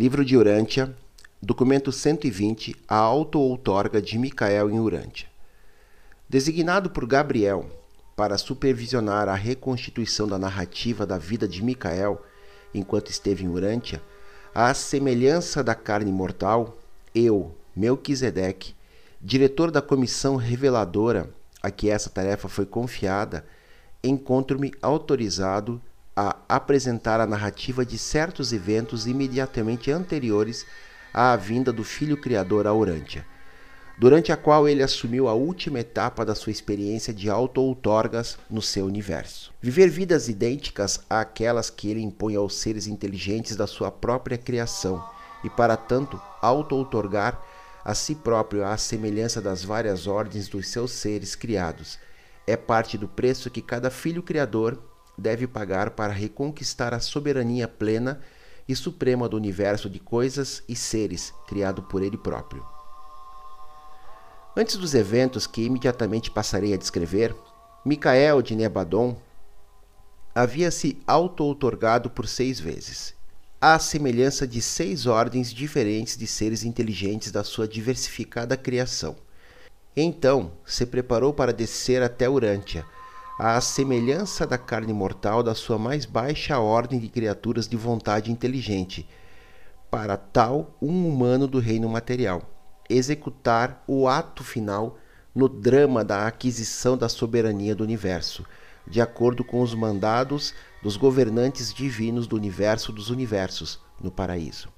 Livro de Urântia, documento 120, a auto-outorga de Micael em Urântia. Designado por Gabriel para supervisionar a reconstituição da narrativa da vida de Micael enquanto esteve em Urântia, à semelhança da carne mortal, eu, Melquisedeque, diretor da comissão reveladora a que essa tarefa foi confiada, encontro-me autorizado a apresentar a narrativa de certos eventos imediatamente anteriores à vinda do Filho Criador a Urântia, durante a qual ele assumiu a última etapa da sua experiência de auto-outorgas no seu universo. Viver vidas idênticas àquelas que ele impõe aos seres inteligentes da sua própria criação e, para tanto, auto-outorgar a si próprio à semelhança das várias ordens dos seus seres criados. É parte do preço que cada filho criador deve pagar para reconquistar a soberania plena e suprema do universo de coisas e seres criado por ele próprio. Antes dos eventos que imediatamente passarei a descrever, Micael de Nebadon havia se auto-outorgado por seis vezes à semelhança de seis ordens diferentes de seres inteligentes da sua diversificada criação. Então se preparou para descer até Urântia, à semelhança da carne mortal da sua mais baixa ordem de criaturas de vontade inteligente, para tal um humano do reino material, executar o ato final no drama da aquisição da soberania do universo, de acordo com os mandados dos governantes divinos do universo dos universos no paraíso.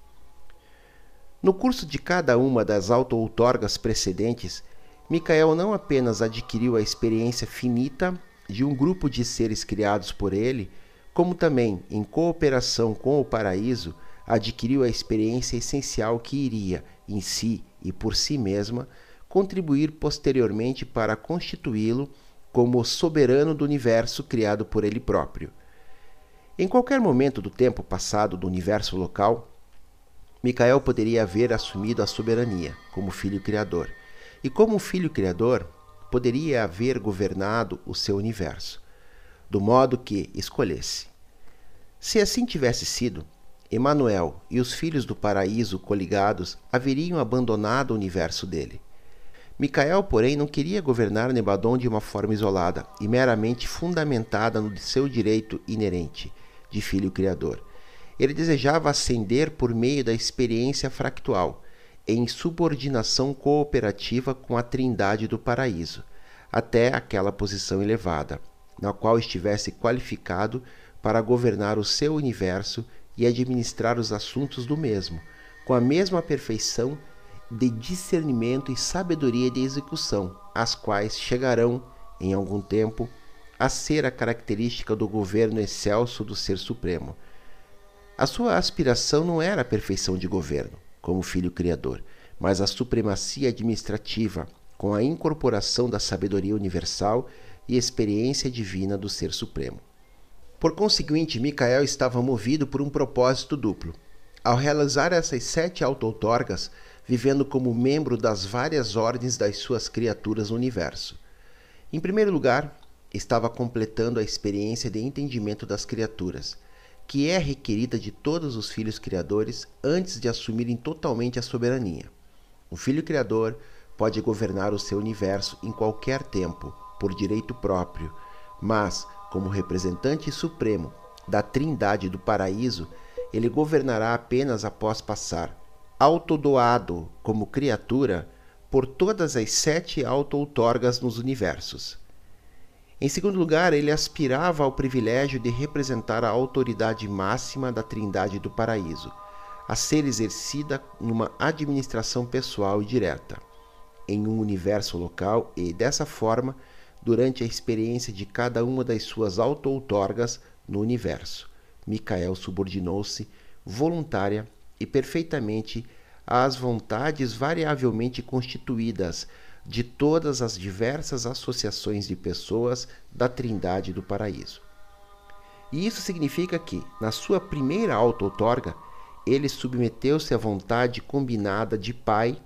No curso de cada uma das auto-outorgas precedentes, Micael não apenas adquiriu a experiência finita de um grupo de seres criados por ele, como também, em cooperação com o paraíso, adquiriu a experiência essencial que iria, em si e por si mesma, contribuir posteriormente para constituí-lo como soberano do universo criado por ele próprio. Em qualquer momento do tempo passado do universo local, Micael poderia haver assumido a soberania como filho criador, e como filho criador, poderia haver governado o seu universo, do modo que escolhesse. Se assim tivesse sido, Emanuel e os filhos do paraíso coligados haveriam abandonado o universo dele. Micael, porém, não queria governar Nebadon de uma forma isolada e meramente fundamentada no seu direito inerente de filho criador. Ele desejava ascender por meio da experiência fractual, em subordinação cooperativa com a trindade do paraíso, até aquela posição elevada, na qual estivesse qualificado para governar o seu universo e administrar os assuntos do mesmo, com a mesma perfeição de discernimento e sabedoria de execução, as quais chegarão, em algum tempo, a ser a característica do governo excelso do Ser Supremo. A sua aspiração não era a perfeição de governo, como filho criador, mas a supremacia administrativa, com a incorporação da sabedoria universal e experiência divina do Ser Supremo. Por conseguinte, Micael estava movido por um propósito duplo. Ao realizar essas sete auto-outorgas, vivendo como membro das várias ordens das suas criaturas no universo. Em primeiro lugar, estava completando a experiência de entendimento das criaturas, que é requerida de todos os filhos criadores antes de assumirem totalmente a soberania. O filho criador pode governar o seu universo em qualquer tempo, por direito próprio, mas, como representante supremo da Trindade do paraíso, ele governará apenas após passar autodoado como criatura por todas as sete auto-outorgas nos universos. Em segundo lugar, ele aspirava ao privilégio de representar a autoridade máxima da Trindade do Paraíso, a ser exercida numa administração pessoal e direta, em um universo local e, dessa forma, durante a experiência de cada uma das suas auto-outorgas no universo. Micael subordinou-se voluntária e perfeitamente às vontades variavelmente constituídas de todas as diversas associações de pessoas da Trindade do Paraíso. E isso significa que, na sua primeira auto-outorga, ele submeteu-se à vontade combinada de Pai,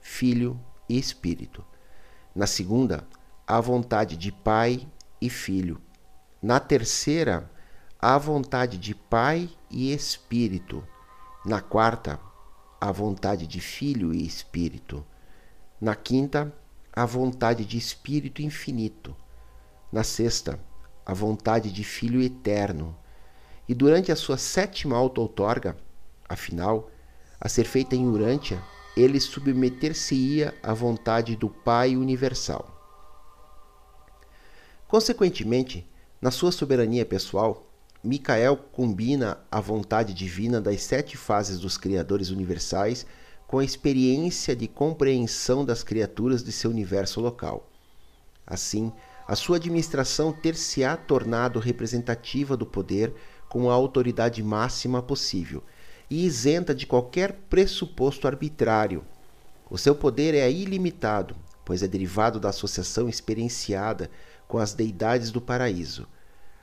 Filho e Espírito. Na segunda, à vontade de Pai e Filho. Na terceira, à vontade de Pai e Espírito Na quarta, a vontade de Filho e Espírito. Na quinta, a vontade de Espírito infinito. Na sexta, a vontade de Filho eterno. E durante a sua sétima auto-outorga, afinal, a ser feita em Urântia, ele submeter-se-ia à vontade do Pai universal. Consequentemente, na sua soberania pessoal, Micael combina a vontade divina das sete fases dos criadores universais com a experiência de compreensão das criaturas de seu universo local. Assim, a sua administração ter-se-á tornado representativa do poder com a autoridade máxima possível e isenta de qualquer pressuposto arbitrário. O seu poder é ilimitado, pois é derivado da associação experienciada com as deidades do paraíso.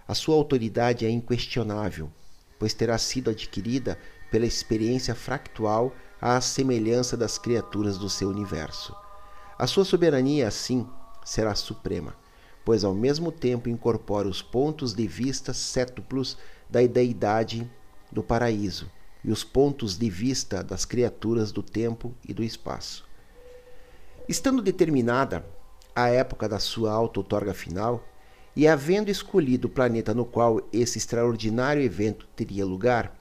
A sua autoridade é inquestionável, pois terá sido adquirida pela experiência fractual à semelhança das criaturas do seu universo. A sua soberania, assim, será suprema, pois ao mesmo tempo incorpora os pontos de vista sétuplos da deidade do paraíso e os pontos de vista das criaturas do tempo e do espaço. Estando determinada a época da sua auto-outorga final, e havendo escolhido o planeta no qual esse extraordinário evento teria lugar,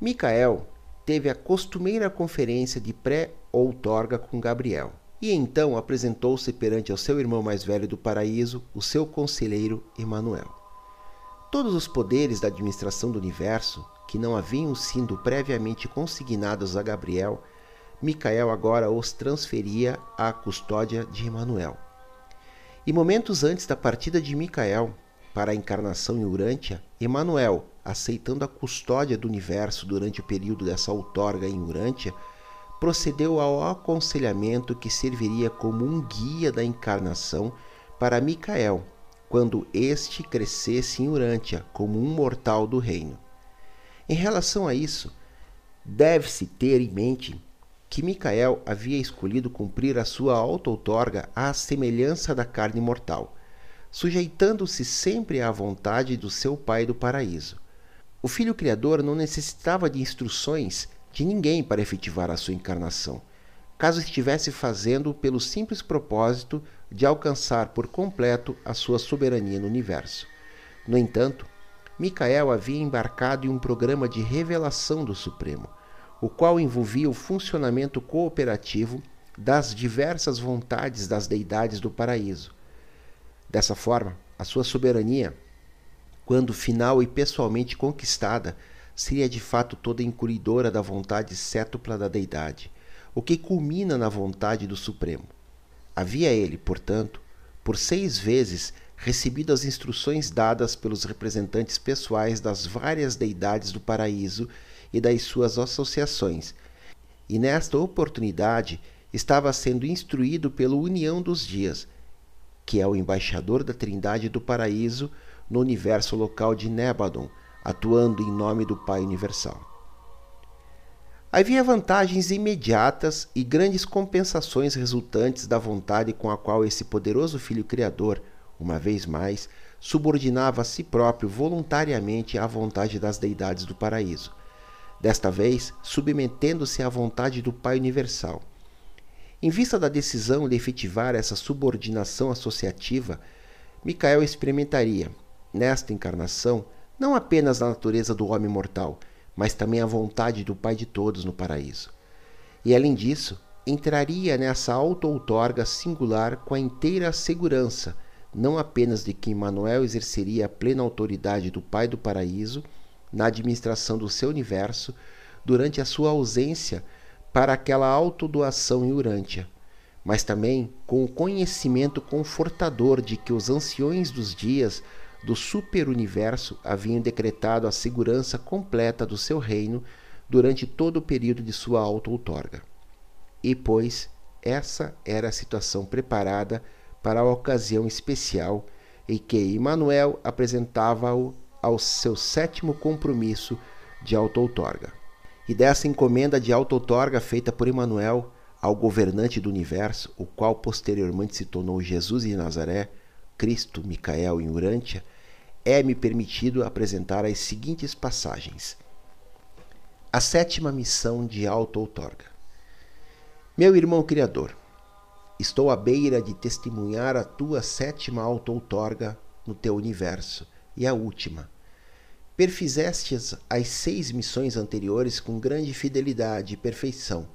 Micael teve a costumeira conferência de pré-outorga com Gabriel. E então apresentou-se perante ao seu irmão mais velho do paraíso, o seu conselheiro Emanuel. Todos os poderes da administração do universo, que não haviam sido previamente consignados a Gabriel, Micael agora os transferia à custódia de Emanuel. E momentos antes da partida de Micael para a encarnação em Urântia, Emanuel, aceitando a custódia do universo durante o período dessa outorga em Urântia, procedeu ao aconselhamento que serviria como um guia da encarnação para Micael, quando este crescesse em Urântia como um mortal do reino. Em relação a isso, deve-se ter em mente que Micael havia escolhido cumprir a sua auto-outorga à semelhança da carne mortal, sujeitando-se sempre à vontade do seu Pai do paraíso, o Filho Criador não necessitava de instruções de ninguém para efetivar a sua encarnação, caso estivesse fazendo pelo simples propósito de alcançar por completo a sua soberania no universo. No entanto, Micael havia embarcado em um programa de revelação do Supremo, o qual envolvia o funcionamento cooperativo das diversas vontades das deidades do paraíso. Dessa forma, a sua soberania quando final e pessoalmente conquistada, seria de fato toda incluidora da vontade cétupla da deidade, o que culmina na vontade do Supremo. Havia ele, portanto, por seis vezes recebido as instruções dadas pelos representantes pessoais das várias deidades do paraíso e das suas associações, e nesta oportunidade estava sendo instruído pela União dos Dias, que é o embaixador da Trindade do Paraíso no universo local de Nebadon, atuando em nome do Pai Universal. Havia vantagens imediatas e grandes compensações resultantes da vontade com a qual esse poderoso Filho Criador, uma vez mais, subordinava a si próprio voluntariamente à vontade das deidades do paraíso, desta vez submetendo-se à vontade do Pai Universal. Em vista da decisão de efetivar essa subordinação associativa, Micael experimentaria, nesta encarnação, não apenas a natureza do homem mortal, mas também a vontade do Pai de todos no paraíso. E além disso, entraria nessa auto-outorga singular com a inteira segurança, não apenas de que Emmanuel exerceria a plena autoridade do Pai do paraíso na administração do seu universo durante a sua ausência para aquela autodoação em Urântia, mas também com o conhecimento confortador de que os anciões dos dias do superuniverso haviam decretado a segurança completa do seu reino durante todo o período de sua auto-outorga. E, pois, essa era a situação preparada para a ocasião especial em que Emmanuel apresentava-o ao seu sétimo compromisso de auto-outorga. E dessa encomenda de auto-outorga feita por Emmanuel ao governante do universo, o qual posteriormente se tornou Jesus de Nazaré, Cristo, Micael e Urântia, é-me permitido apresentar as seguintes passagens. A sétima missão de auto-outorga. Meu irmão criador, estou à beira de testemunhar a tua sétima auto-outorga no teu universo e a última. Perfizestes as seis missões anteriores com grande fidelidade e perfeição.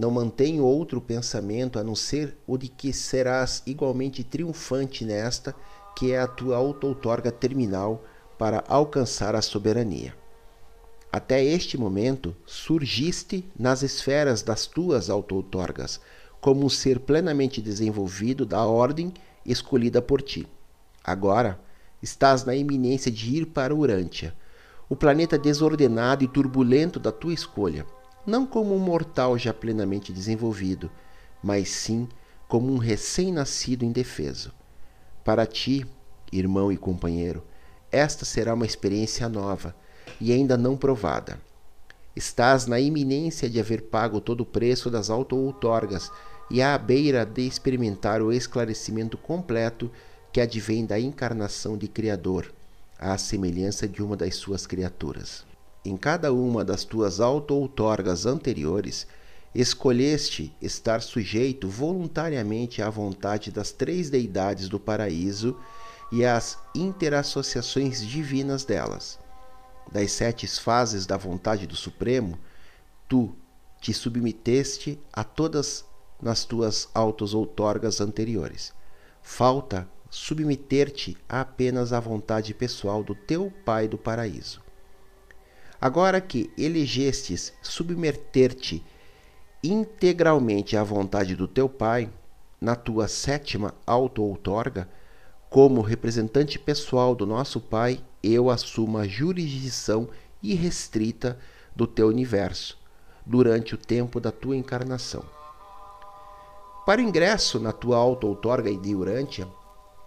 Não mantenho outro pensamento a não ser o de que serás igualmente triunfante nesta, que é a tua auto-outorga terminal para alcançar a soberania. Até este momento, surgiste nas esferas das tuas auto-outorgas, como um ser plenamente desenvolvido da ordem escolhida por ti. Agora, estás na iminência de ir para Urântia, o planeta desordenado e turbulento da tua escolha, não como um mortal já plenamente desenvolvido, mas sim como um recém-nascido indefeso. Para ti, irmão e companheiro, esta será uma experiência nova e ainda não provada. Estás na iminência de haver pago todo o preço das auto-outorgas e à beira de experimentar o esclarecimento completo que advém da encarnação de Criador, à semelhança de uma das suas criaturas. Em cada uma das tuas auto-outorgas anteriores, escolheste estar sujeito voluntariamente à vontade das três deidades do paraíso e às interassociações divinas delas das sete fases da vontade do Supremo, tu te submeteste a todas nas tuas autos outorgas anteriores. Falta submeter-te apenas à vontade pessoal do teu Pai do paraíso. Agora que elegestes submeter-te integralmente à vontade do teu Pai, na tua sétima auto-outorga, como representante pessoal do nosso Pai, eu assumo a jurisdição irrestrita do teu universo durante o tempo da tua encarnação. Para o ingresso na tua auto-outorga diurântia,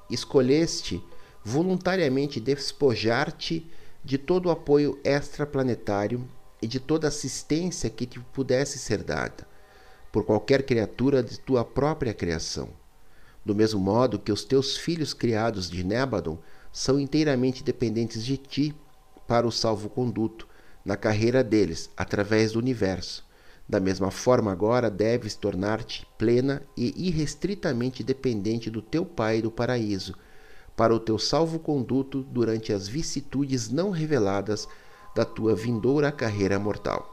escolheste voluntariamente despojar-te de todo o apoio extraplanetário e de toda assistência que te pudesse ser dada por qualquer criatura de tua própria criação. Do mesmo modo que os teus filhos criados de Nébadon são inteiramente dependentes de ti para o salvo-conduto na carreira deles através do universo. Da mesma forma, agora deves tornar-te plena e irrestritamente dependente do teu Pai do paraíso para o teu salvo-conduto durante as vicissitudes não reveladas da tua vindoura carreira mortal.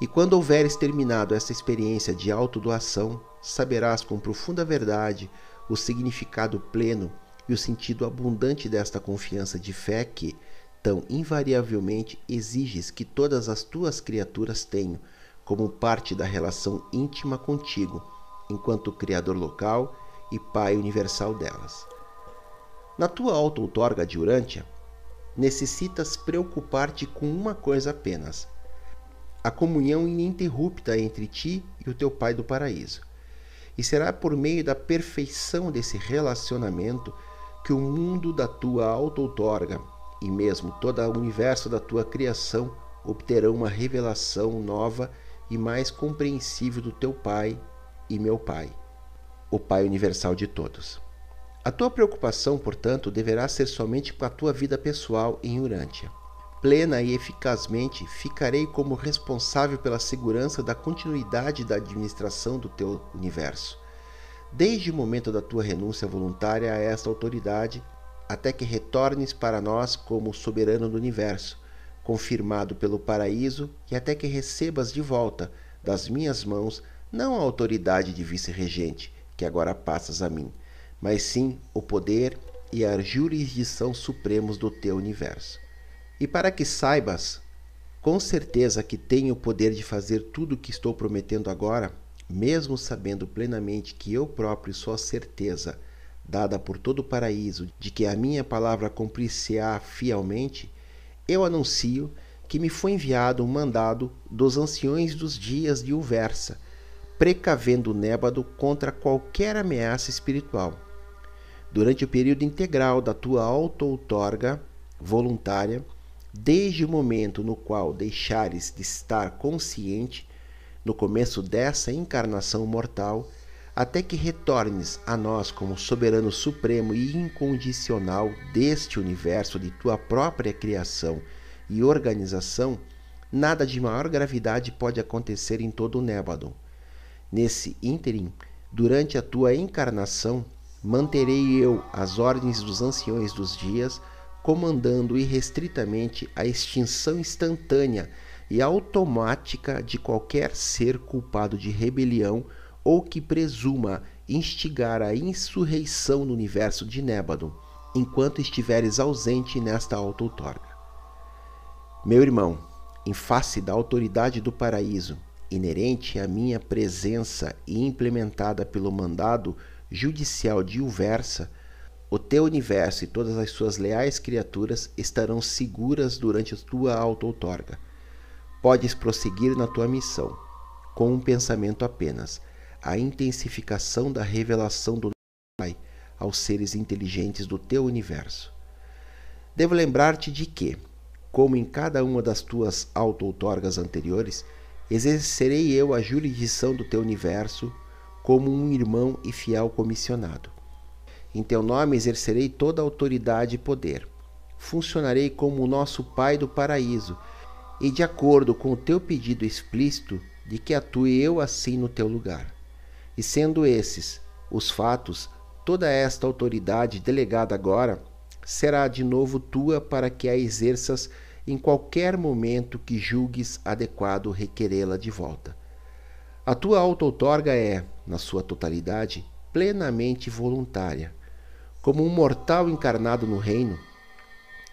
E quando houveres terminado essa experiência de autodoação, saberás com profunda verdade o significado pleno e o sentido abundante desta confiança de fé que, tão invariavelmente, exiges que todas as tuas criaturas tenham como parte da relação íntima contigo, enquanto Criador local e Pai universal delas. Na tua auto-outorga de Urântia, necessitas preocupar-te com uma coisa apenas: a comunhão ininterrupta entre ti e o teu Pai do paraíso. E será por meio da perfeição desse relacionamento que o mundo da tua auto-outorga e mesmo todo o universo da tua criação obterão uma revelação nova e mais compreensível do teu Pai e meu Pai, o Pai universal de todos. A tua preocupação, portanto, deverá ser somente com a tua vida pessoal em Urântia. Plena e eficazmente ficarei como responsável pela segurança da continuidade da administração do teu universo desde o momento da tua renúncia voluntária a esta autoridade, até que retornes para nós como soberano do universo, confirmado pelo paraíso, e até que recebas de volta das minhas mãos não a autoridade de vice-regente, que agora passas a mim, mas sim o poder e a jurisdição supremos do teu universo. E para que saibas com certeza que tenho o poder de fazer tudo o que estou prometendo agora, mesmo sabendo plenamente que eu próprio sou a certeza dada por todo o paraíso de que a minha palavra cumprir-se-á fielmente, eu anuncio que me foi enviado um mandado dos anciões dos dias de Uversa, precavendo o Nébado contra qualquer ameaça espiritual. Durante o período integral da tua auto-outorga voluntária, desde o momento no qual deixares de estar consciente no começo dessa encarnação mortal, até que retornes a nós como soberano supremo e incondicional deste universo de tua própria criação e organização, nada de maior gravidade pode acontecer em todo o Nébadon. Nesse ínterim, durante a tua encarnação, manterei eu as ordens dos anciões dos dias, comandando irrestritamente a extinção instantânea e automática de qualquer ser culpado de rebelião ou que presuma instigar a insurreição no universo de Nébadon, enquanto estiveres ausente nesta auto-outorga. Meu irmão, em face da autoridade do paraíso, inerente à minha presença e implementada pelo mandado judicial de Uversa, o teu universo e todas as suas leais criaturas estarão seguras durante a tua auto-outorga. Podes prosseguir na tua missão, com um pensamento apenas, a intensificação da revelação do Pai aos seres inteligentes do teu universo. Devo lembrar-te de que, como em cada uma das tuas auto-outorgas anteriores, exercerei eu a jurisdição do teu universo como um irmão e fiel comissionado. Em teu nome exercerei toda a autoridade e poder. Funcionarei como o nosso Pai do paraíso, e de acordo com o teu pedido explícito de que atue eu assim no teu lugar. E sendo esses os fatos, toda esta autoridade delegada agora será de novo tua para que a exerças em qualquer momento que julgues adequado requerê-la de volta. A tua auto-outorga é, na sua totalidade, plenamente voluntária. Como um mortal encarnado no reino,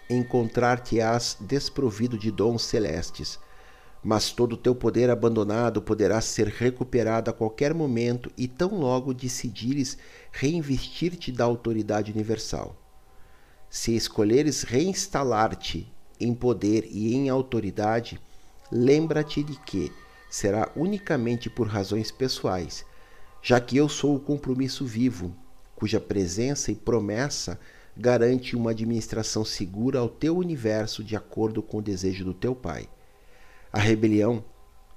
encontrar-te-ás desprovido de dons celestes, mas todo o teu poder abandonado poderá ser recuperado a qualquer momento e tão logo decidires reinvestir-te da autoridade universal. Se escolheres reinstalar-te em poder e em autoridade, lembra-te de que será unicamente por razões pessoais, já que eu sou o compromisso vivo, cuja presença e promessa garante uma administração segura ao teu universo de acordo com o desejo do teu pai. A rebelião,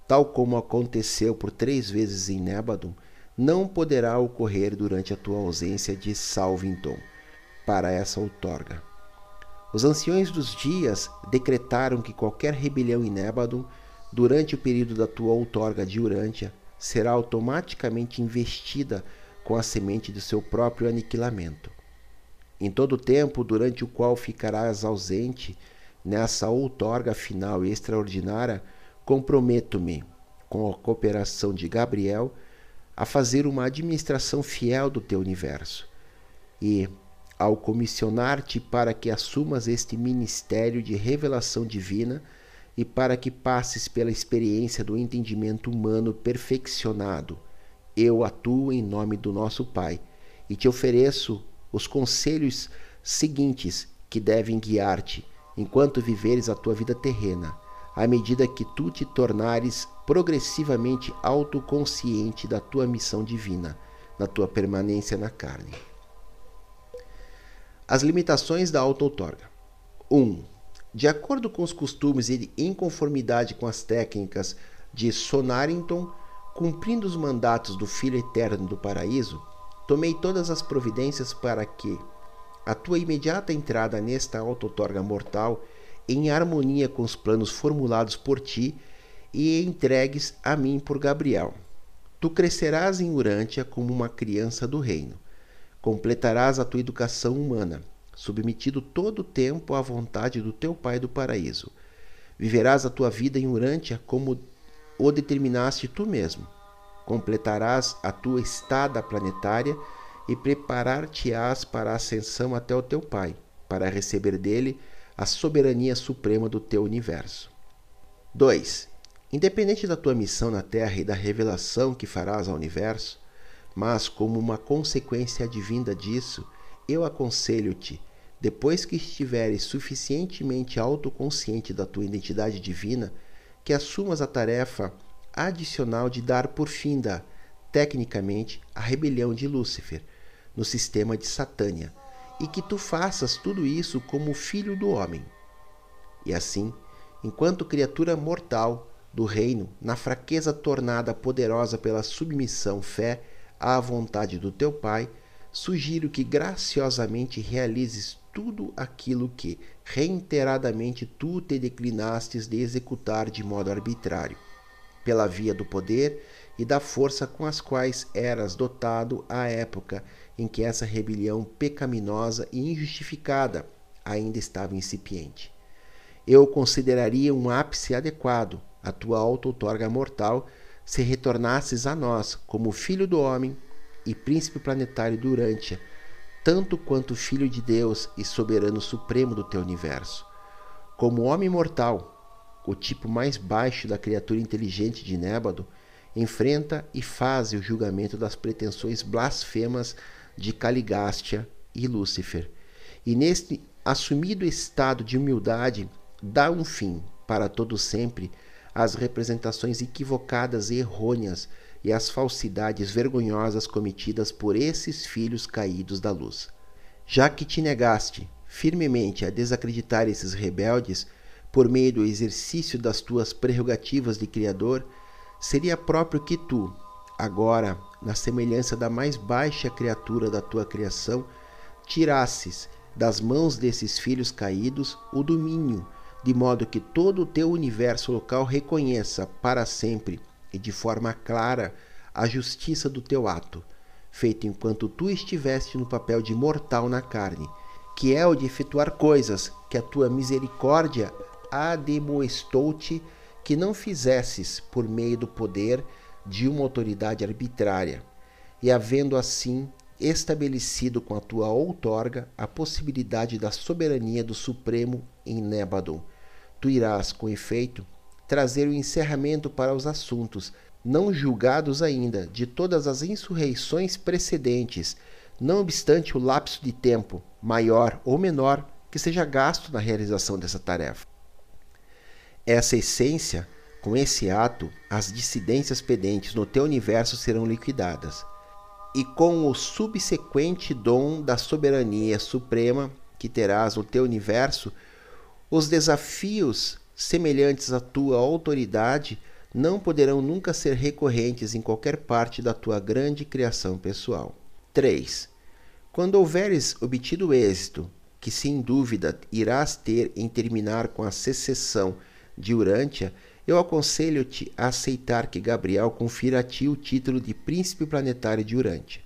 tal como aconteceu por três vezes em Nébadon, não poderá ocorrer durante a tua ausência de Salvington para essa outorga. Os anciões dos dias decretaram que qualquer rebelião em Nébadon durante o período da tua outorga de Urântia, será automaticamente investida com a semente do seu próprio aniquilamento. Em todo o tempo durante o qual ficarás ausente nessa outorga final e extraordinária, comprometo-me, com a cooperação de Gabriel, a fazer uma administração fiel do teu universo. E, ao comissionar-te para que assumas este ministério de revelação divina, e para que passes pela experiência do entendimento humano perfeccionado. Eu atuo em nome do nosso Pai e te ofereço os conselhos seguintes que devem guiar-te enquanto viveres a tua vida terrena, à medida que tu te tornares progressivamente autoconsciente da tua missão divina, na tua permanência na carne. As limitações da auto-outorga. 1. Um, de acordo com os costumes e em conformidade com as técnicas de Sonarington, cumprindo os mandatos do Filho Eterno do Paraíso, tomei todas as providências para que a tua imediata entrada nesta autotorga mortal, em harmonia com os planos formulados por ti e entregues a mim por Gabriel. Tu crescerás em Urântia como uma criança do reino. Completarás a tua educação humana submetido todo o tempo à vontade do teu Pai do paraíso. Viverás a tua vida em Urântia como o determinaste tu mesmo. Completarás a tua estada planetária e preparar-te-ás para a ascensão até o teu Pai, para receber dele a soberania suprema do teu universo. 2. Independente da tua missão na Terra e da revelação que farás ao universo, mas como uma consequência advinda disso, eu aconselho-te, depois que estiveres suficientemente autoconsciente da tua identidade divina, que assumas a tarefa adicional de dar por da, tecnicamente, a rebelião de Lúcifer no sistema de Satânia, e que tu faças tudo isso como filho do homem. E assim, enquanto criatura mortal do reino, na fraqueza tornada poderosa pela submissão, fé à vontade do teu Pai, sugiro que graciosamente realizes tudo aquilo que, reiteradamente tu te declinastes de executar de modo arbitrário, pela via do poder e da força com as quais eras dotado à época em que essa rebelião pecaminosa e injustificada ainda estava incipiente. Eu consideraria um ápice adequado a tua auto-outorga mortal se retornasses a nós como filho do homem e príncipe planetário durante tanto quanto filho de Deus e soberano supremo do teu universo. Como homem mortal, o tipo mais baixo da criatura inteligente de Nébado, enfrenta e faz o julgamento das pretensões blasfemas de Caligástia e Lúcifer. E neste assumido estado de humildade, dá um fim, para todo sempre, às representações equivocadas e errôneas e as falsidades vergonhosas cometidas por esses filhos caídos da luz. Já que te negaste firmemente a desacreditar esses rebeldes por meio do exercício das tuas prerrogativas de Criador, seria próprio que tu, agora, na semelhança da mais baixa criatura da tua criação, tirasses das mãos desses filhos caídos o domínio, de modo que todo o teu universo local reconheça para sempre e de forma clara a justiça do teu ato, feito enquanto tu estiveste no papel de mortal na carne, que é o de efetuar coisas que a tua misericórdia ademoestou-te que não fizesses por meio do poder de uma autoridade arbitrária, e havendo assim estabelecido com a tua outorga a possibilidade da soberania do Supremo em Nébadon, tu irás, com efeito, trazer o encerramento para os assuntos, não julgados ainda, de todas as insurreições precedentes, não obstante o lapso de tempo, maior ou menor, que seja gasto na realização dessa tarefa. Essa essência, com esse ato, as dissidências pendentes no teu universo serão liquidadas. E com o subsequente dom da soberania suprema que terás no teu universo, os desafios semelhantes à tua autoridade não poderão nunca ser recorrentes em qualquer parte da tua grande criação pessoal. 3. Quando houveres obtido êxito, que sem dúvida irás ter em terminar com a secessão de Urântia, eu aconselho-te a aceitar que Gabriel confira a ti o título de Príncipe Planetário de Urântia,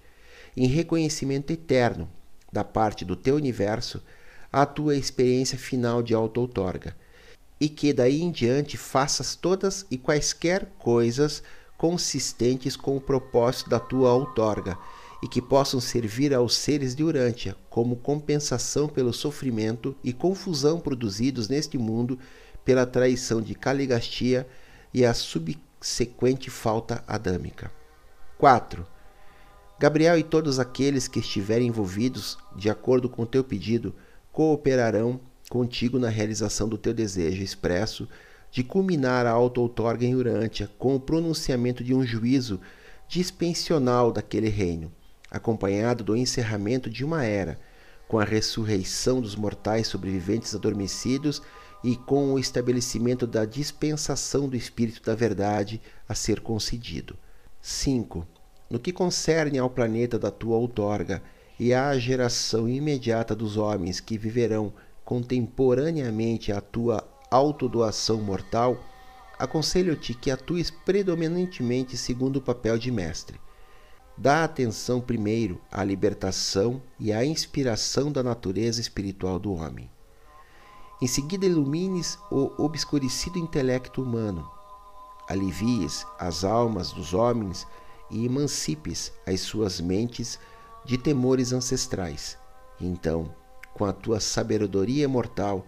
em reconhecimento eterno, da parte do teu universo, à tua experiência final de auto-outorga e que daí em diante faças todas e quaisquer coisas consistentes com o propósito da tua outorga e que possam servir aos seres de Urântia como compensação pelo sofrimento e confusão produzidos neste mundo pela traição de Caligastia e a subsequente falta adâmica. 4. Gabriel e todos aqueles que estiverem envolvidos, de acordo com teu pedido, cooperarão contigo na realização do teu desejo expresso de culminar a auto-outorga em Urântia com o pronunciamento de um juízo dispensional daquele reino, acompanhado do encerramento de uma era, com a ressurreição dos mortais sobreviventes adormecidos e com o estabelecimento da dispensação do Espírito da Verdade a ser concedido. 5. No que concerne ao planeta da tua outorga e à geração imediata dos homens que viverão contemporaneamente à tua autodoação mortal, aconselho-te que atues predominantemente segundo o papel de mestre. Dá atenção primeiro à libertação e à inspiração da natureza espiritual do homem. Em seguida, ilumines o obscurecido intelecto humano. Alivies as almas dos homens e emancipes as suas mentes de temores ancestrais. Então, com a tua sabedoria mortal,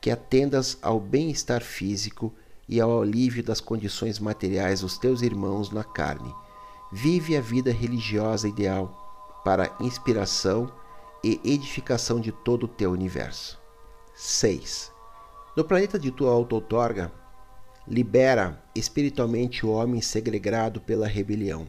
que atendas ao bem-estar físico e ao alívio das condições materiais dos teus irmãos na carne. Vive a vida religiosa ideal para inspiração e edificação de todo o teu universo. 6. No planeta de tua auto-outorga, libera espiritualmente o homem segregado pela rebelião.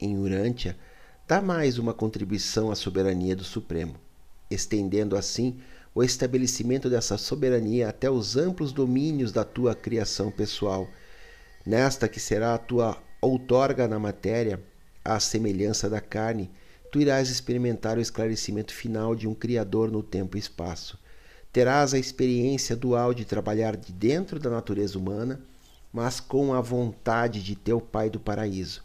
Em Urântia, dá mais uma contribuição à soberania do Supremo estendendo assim o estabelecimento dessa soberania até os amplos domínios da tua criação pessoal, nesta que será a tua outorga na matéria, à semelhança da carne, tu irás experimentar o esclarecimento final de um Criador no tempo e espaço, terás a experiência dual de trabalhar de dentro da natureza humana, mas com a vontade de teu Pai do paraíso.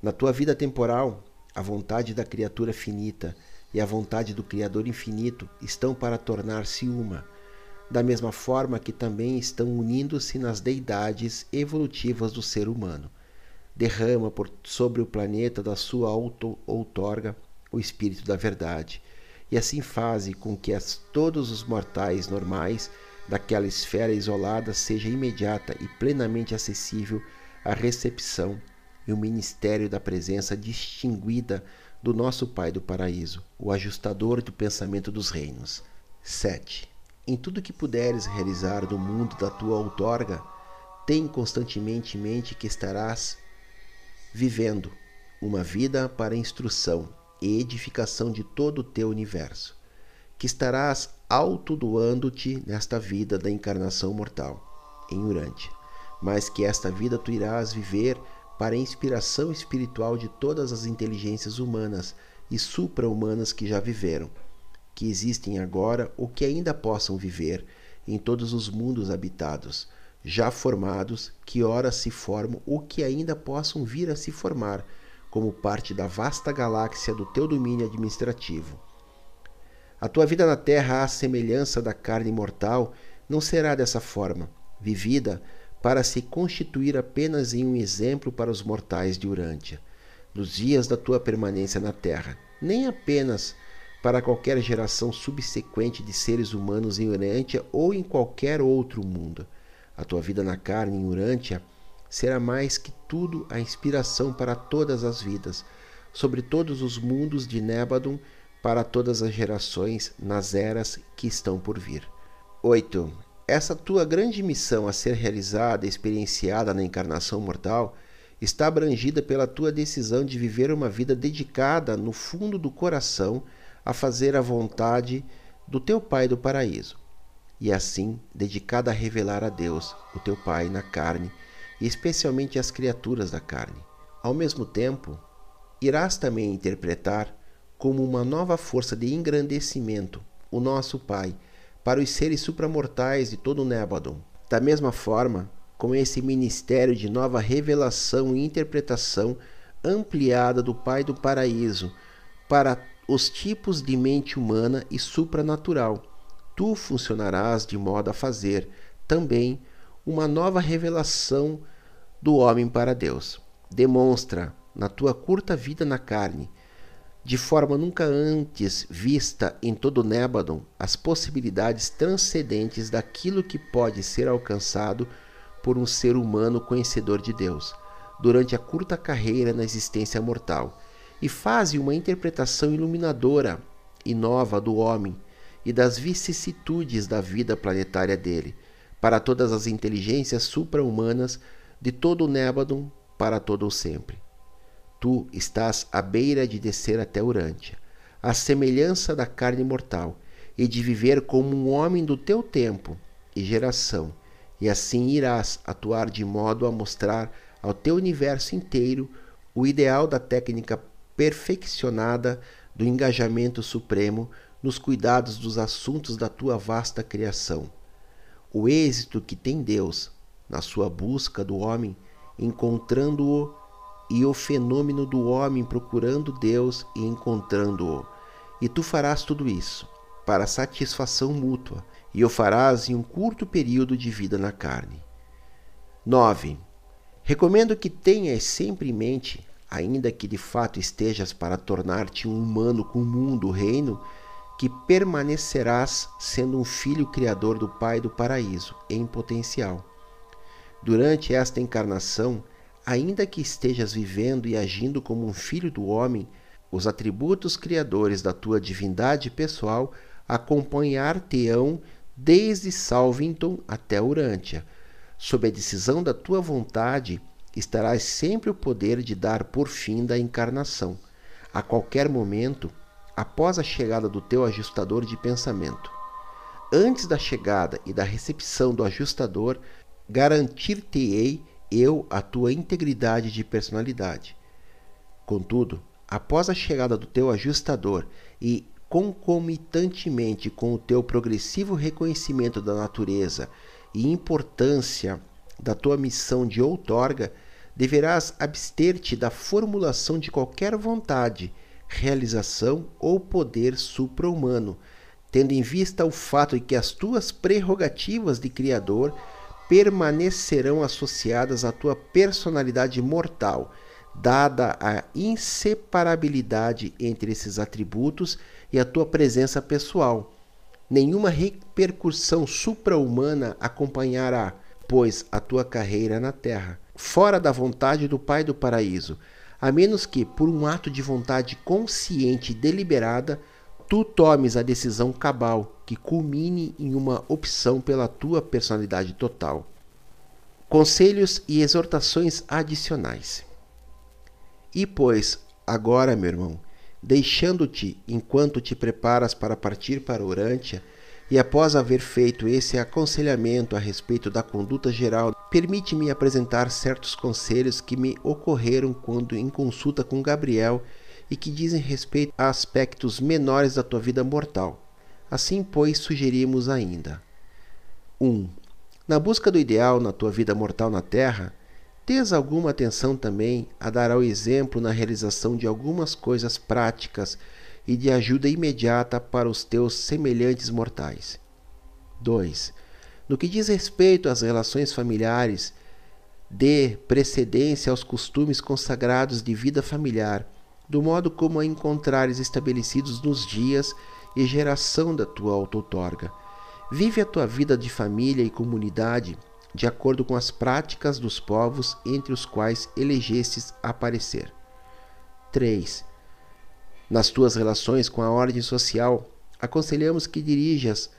Na tua vida temporal, a vontade da criatura finita e a vontade do Criador infinito estão para tornar-se uma, da mesma forma que também estão unindo-se nas deidades evolutivas do ser humano. Derrama por sobre o planeta da sua auto-outorga o Espírito da Verdade e assim faze com que as, todos os mortais normais daquela esfera isolada seja imediata e plenamente acessível a recepção e o ministério da presença distinguida do nosso Pai do Paraíso, o ajustador do pensamento dos reinos. 7. Em tudo que puderes realizar do mundo da tua outorga, tem constantemente em mente que estarás vivendo uma vida para instrução e edificação de todo o teu universo, que estarás autodoando-te nesta vida da encarnação mortal, em Urante, mas que esta vida tu irás viver para a inspiração espiritual de todas as inteligências humanas e supra-humanas que já viveram, que existem agora ou que ainda possam viver em todos os mundos habitados, já formados, que ora se formam ou que ainda possam vir a se formar como parte da vasta galáxia do teu domínio administrativo. A tua vida na Terra, à semelhança da carne mortal, não será dessa forma, vivida para se constituir apenas em um exemplo para os mortais de Urântia, nos dias da tua permanência na Terra, nem apenas para qualquer geração subsequente de seres humanos em Urântia ou em qualquer outro mundo. A tua vida na carne em Urântia será mais que tudo a inspiração para todas as vidas, sobre todos os mundos de Nébadon, para todas as gerações nas eras que estão por vir. 8. Essa tua grande missão a ser realizada experienciada na encarnação mortal está abrangida pela tua decisão de viver uma vida dedicada no fundo do coração a fazer a vontade do teu Pai do paraíso, e assim dedicada a revelar a Deus, o teu Pai, na carne e especialmente as criaturas da carne. Ao mesmo tempo, irás também interpretar como uma nova força de engrandecimento o nosso Pai para os seres supramortais de todo o Nébadon. Da mesma forma, com esse ministério de nova revelação e interpretação ampliada do Pai do Paraíso para os tipos de mente humana e supranatural, tu funcionarás de modo a fazer também uma nova revelação do homem para Deus. Demonstra, na tua curta vida na carne, de forma nunca antes vista em todo Nébadon, as possibilidades transcendentes daquilo que pode ser alcançado por um ser humano conhecedor de Deus, durante a curta carreira na existência mortal, e faze uma interpretação iluminadora e nova do homem e das vicissitudes da vida planetária dele, para todas as inteligências supra-humanas de todo o Nébadon para todo o sempre. Tu estás à beira de descer até Urântia, à semelhança da carne mortal, e de viver como um homem do teu tempo e geração, e assim irás atuar de modo a mostrar ao teu universo inteiro o ideal da técnica perfeccionada do engajamento supremo nos cuidados dos assuntos da tua vasta criação. O êxito que tem Deus na sua busca do homem, encontrando-o, e o fenômeno do homem procurando Deus e encontrando-o. E tu farás tudo isso para satisfação mútua, e o farás em um curto período de vida na carne. 9. Recomendo que tenhas sempre em mente, ainda que de fato estejas para tornar-te um humano com o mundo, o reino, que permanecerás sendo um filho criador do Pai do paraíso, em potencial. Durante esta encarnação, ainda que estejas vivendo e agindo como um filho do homem, os atributos criadores da tua divindade pessoal acompanhar-te-ão desde Salvington até Urântia. Sob a decisão da tua vontade, estarás sempre o poder de dar por fim da encarnação. A qualquer momento, após a chegada do teu ajustador de pensamento. Antes da chegada e da recepção do ajustador, garantir-te-ei eu a tua integridade de personalidade. Contudo, após a chegada do teu ajustador e concomitantemente com o teu progressivo reconhecimento da natureza e importância da tua missão de outorga, deverás abster-te da formulação de qualquer vontade, realização ou poder supra-humano, tendo em vista o fato de que as tuas prerrogativas de Criador permanecerão associadas à tua personalidade mortal, dada a inseparabilidade entre esses atributos e a tua presença pessoal. Nenhuma repercussão supra-humana acompanhará, pois, a tua carreira na terra, fora da vontade do Pai do paraíso, a menos que, por um ato de vontade consciente e deliberada, tu tomes a decisão cabal que culmine em uma opção pela tua personalidade total. Conselhos e exortações adicionais. E pois, agora, meu irmão, deixando-te enquanto te preparas para partir para Urântia, e após haver feito esse aconselhamento a respeito da conduta geral, permite-me apresentar certos conselhos que me ocorreram quando em consulta com Gabriel e que dizem respeito a aspectos menores da tua vida mortal. Assim, pois, sugerimos ainda: 1. Um, na busca do ideal na tua vida mortal na Terra, tens alguma atenção também a dar ao exemplo na realização de algumas coisas práticas e de ajuda imediata para os teus semelhantes mortais. 2. No que diz respeito às relações familiares, dê precedência aos costumes consagrados de vida familiar do modo como a encontrares estabelecidos nos dias e geração da tua autotorga. Vive a tua vida de família e comunidade de acordo com as práticas dos povos entre os quais elegestes aparecer. 3. Nas tuas relações com a ordem social, aconselhamos que dirijas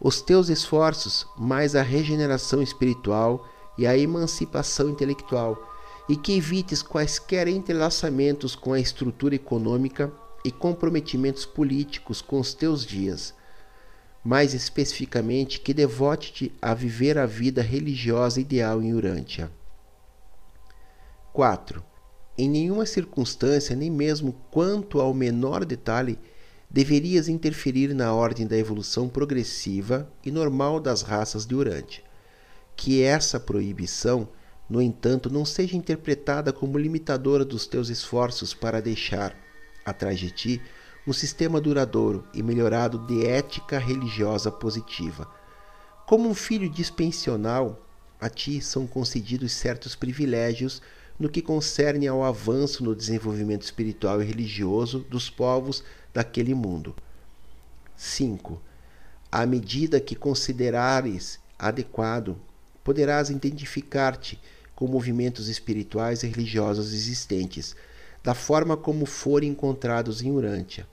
os teus esforços mais à regeneração espiritual e à emancipação intelectual e que evites quaisquer entrelaçamentos com a estrutura econômica e comprometimentos políticos com os teus dias. Mais especificamente, que devote-te a viver a vida religiosa ideal em Urântia. 4. Em nenhuma circunstância, nem mesmo quanto ao menor detalhe, deverias interferir na ordem da evolução progressiva e normal das raças de Urântia. Que essa proibição no entanto, não seja interpretada como limitadora dos teus esforços para deixar atrás de ti um sistema duradouro e melhorado de ética religiosa positiva. Como um filho dispensional, a ti são concedidos certos privilégios no que concerne ao avanço no desenvolvimento espiritual e religioso dos povos daquele mundo. 5. À medida que considerares adequado, poderás identificar-te com movimentos espirituais e religiosos existentes, da forma como forem encontrados em Urântia,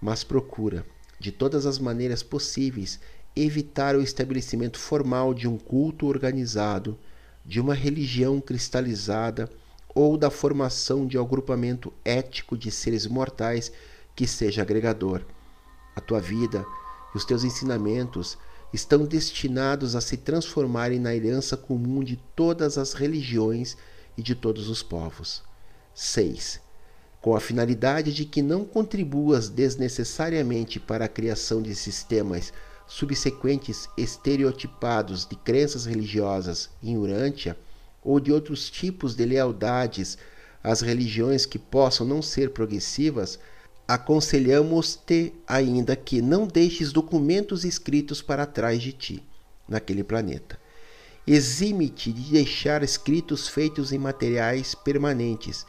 mas procura, de todas as maneiras possíveis, evitar o estabelecimento formal de um culto organizado, de uma religião cristalizada ou da formação de um agrupamento ético de seres mortais que seja agregador. A tua vida e os teus ensinamentos estão destinados a se transformarem na herança comum de todas as religiões e de todos os povos. 6. Com a finalidade de que não contribuas desnecessariamente para a criação de sistemas subsequentes estereotipados de crenças religiosas em Urântia ou de outros tipos de lealdades às religiões que possam não ser progressivas, aconselhamos-te ainda que não deixes documentos escritos para trás de ti, naquele planeta. Exime-te de deixar escritos feitos em materiais permanentes.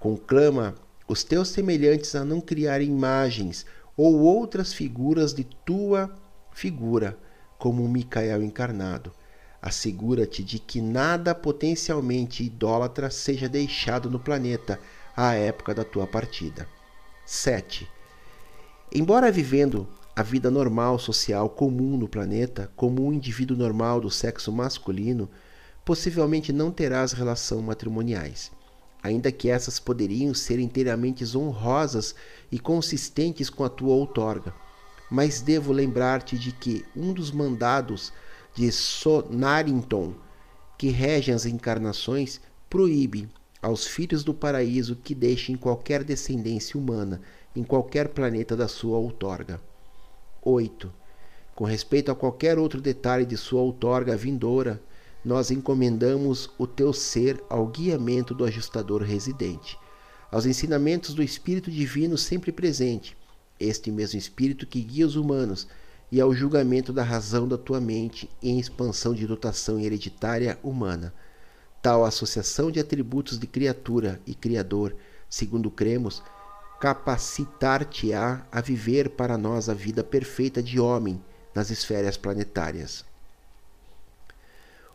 Conclama os teus semelhantes a não criar imagens ou outras figuras de tua figura, como Micael encarnado. Assegura-te de que nada potencialmente idólatra seja deixado no planeta à época da tua partida. 7. Embora vivendo a vida normal social comum no planeta, como um indivíduo normal do sexo masculino, possivelmente não terás relações matrimoniais, ainda que essas poderiam ser inteiramente honrosas e consistentes com a tua outorga. Mas devo lembrar-te de que um dos mandados de Sonarington, que regem as encarnações, proíbe aos filhos do paraíso que deixem qualquer descendência humana em qualquer planeta da sua outorga. 8. Com respeito a qualquer outro detalhe de sua outorga vindoura, nós encomendamos o teu ser ao guiamento do ajustador residente, aos ensinamentos do Espírito Divino sempre presente, este mesmo Espírito que guia os humanos, e ao julgamento da razão da tua mente em expansão de dotação hereditária humana. Tal associação de atributos de criatura e Criador, segundo cremos, capacitar-te-á a viver para nós a vida perfeita de homem nas esferas planetárias.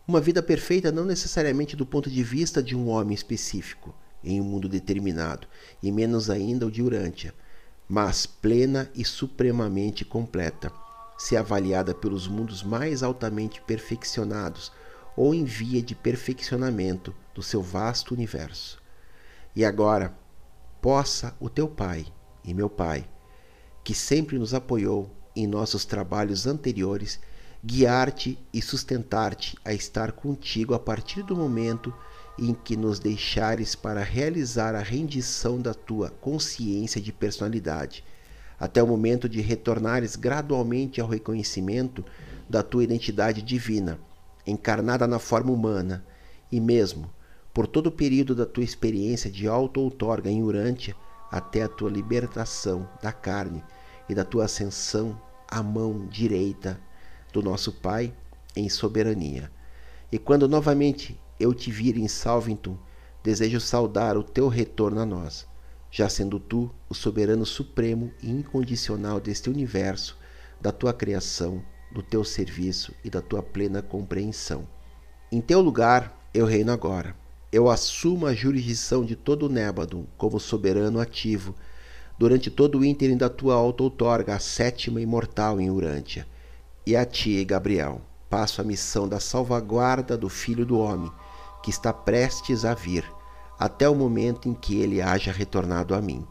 Uma vida perfeita não necessariamente do ponto de vista de um homem específico, em um mundo determinado, e menos ainda o de Urântia, mas plena e supremamente completa, se avaliada pelos mundos mais altamente perfeccionados ou em via de perfeccionamento do seu vasto universo. E agora, possa o teu Pai e meu Pai, que sempre nos apoiou em nossos trabalhos anteriores, guiar-te e sustentar-te a estar contigo a partir do momento em que nos deixares para realizar a rendição da tua consciência de personalidade, até o momento de retornares gradualmente ao reconhecimento da tua identidade divina, encarnada na forma humana, e mesmo por todo o período da tua experiência de auto-outorga em Urântia até a tua libertação da carne e da tua ascensão à mão direita do nosso Pai em soberania. E quando novamente eu te vir em Salvington, desejo saudar o teu retorno a nós, já sendo tu o soberano supremo e incondicional deste universo, da tua criação, do teu serviço e da tua plena compreensão. Em teu lugar eu reino agora eu assumo a jurisdição de todo o Nébadon como soberano ativo, durante todo o ínterim da tua auto-outorga, a sétima imortal em Urântia. E a ti, Gabriel, passo a missão da salvaguarda do Filho do Homem, que está prestes a vir, até o momento em que ele haja retornado a mim,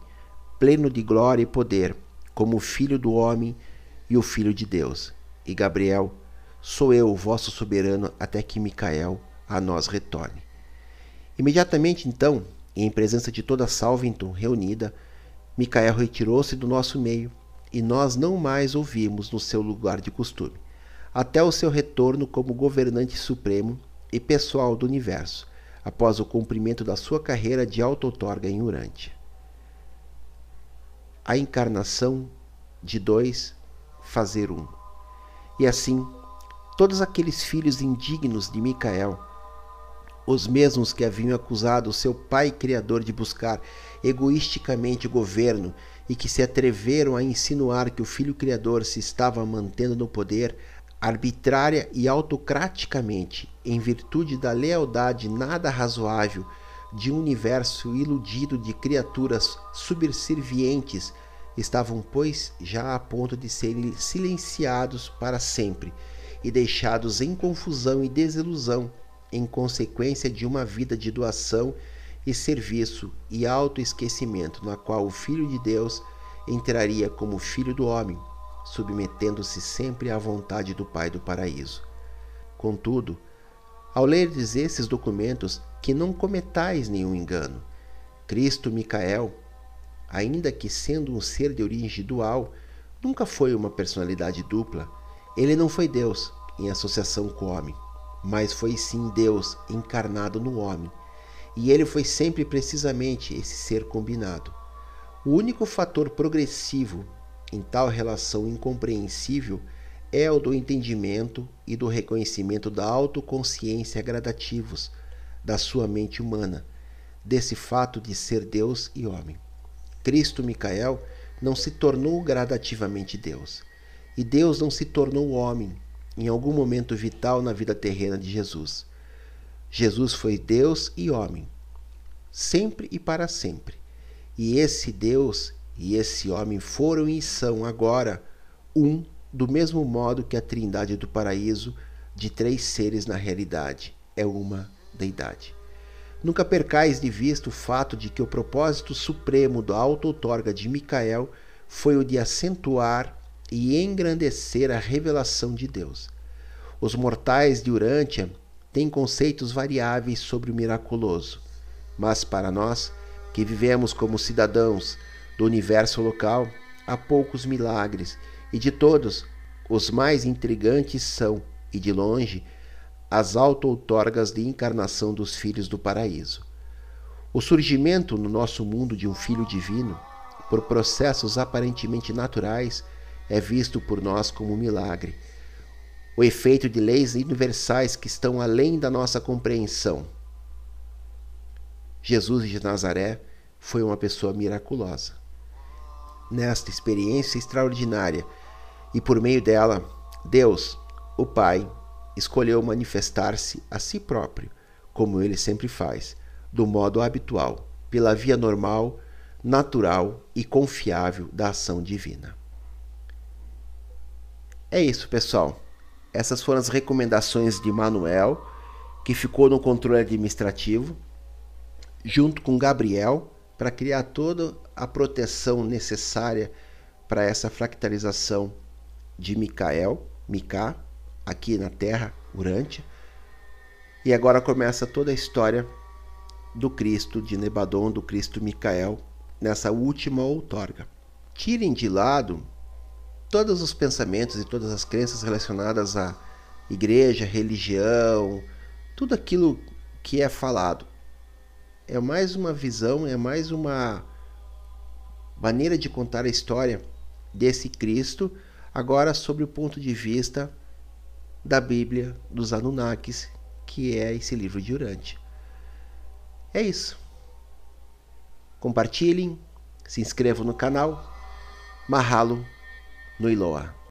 pleno de glória e poder, como o Filho do Homem e o Filho de Deus. E Gabriel, sou eu o vosso soberano até que Micael a nós retorne. Imediatamente então, em presença de toda Salvington reunida, Micael retirou-se do nosso meio e nós não mais ouvimos no seu lugar de costume, até o seu retorno como governante supremo e pessoal do universo, após o cumprimento da sua carreira de auto-outorga em Urântia. A encarnação de dois fazer um. E assim, todos aqueles filhos indignos de Micael os mesmos que haviam acusado seu pai criador de buscar egoisticamente o governo e que se atreveram a insinuar que o filho criador se estava mantendo no poder arbitrária e autocraticamente em virtude da lealdade nada razoável de um universo iludido de criaturas subservientes estavam pois já a ponto de serem silenciados para sempre e deixados em confusão e desilusão em consequência de uma vida de doação e serviço e autoesquecimento, na qual o Filho de Deus entraria como Filho do homem, submetendo-se sempre à vontade do Pai do paraíso. Contudo, ao lerdes esses documentos, que não cometais nenhum engano. Cristo Micael, ainda que sendo um ser de origem dual, nunca foi uma personalidade dupla. Ele não foi Deus em associação com o homem mas foi sim Deus encarnado no homem. E ele foi sempre precisamente esse ser combinado. O único fator progressivo em tal relação incompreensível é o do entendimento e do reconhecimento da autoconsciência gradativos da sua mente humana, desse fato de ser Deus e homem. Cristo Micael não se tornou gradativamente Deus, e Deus não se tornou homem em algum momento vital na vida terrena de Jesus. Jesus foi Deus e homem, sempre e para sempre. E esse Deus e esse homem foram e são agora um, do mesmo modo que a Trindade do paraíso, de três seres na realidade, é uma deidade. Nunca percais de vista o fato de que o propósito supremo da auto-outorga de Micael foi o de acentuar e engrandecer a revelação de Deus. Os mortais de Urântia têm conceitos variáveis sobre o miraculoso, mas para nós, que vivemos como cidadãos do universo local, há poucos milagres, e de todos, os mais intrigantes são, e de longe, as auto-outorgas de encarnação dos filhos do paraíso. O surgimento no nosso mundo de um filho divino, por processos aparentemente naturais, é visto por nós como um milagre. O efeito de leis universais que estão além da nossa compreensão. Jesus de Nazaré foi uma pessoa miraculosa. Nesta experiência extraordinária, e por meio dela, Deus, o Pai, escolheu manifestar-se a si próprio, como ele sempre faz, do modo habitual, pela via normal, natural e confiável da ação divina. É isso, pessoal. Essas foram as recomendações de Manuel, que ficou no controle administrativo, junto com Gabriel, para criar toda a proteção necessária para essa fractalização de Micael, Micá, aqui na Terra, Urântia. E agora começa toda a história do Cristo de Nebadon, do Cristo Micael, nessa última outorga. Tirem de lado todos os pensamentos e todas as crenças relacionadas à igreja, religião, tudo aquilo que é falado. É mais uma visão, é mais uma maneira de contar a história desse Cristo, agora sobre o ponto de vista da Bíblia dos Anunnakis, que é esse livro de Urante. É isso. Compartilhem, se inscrevam no canal. Mahalo no Iloa.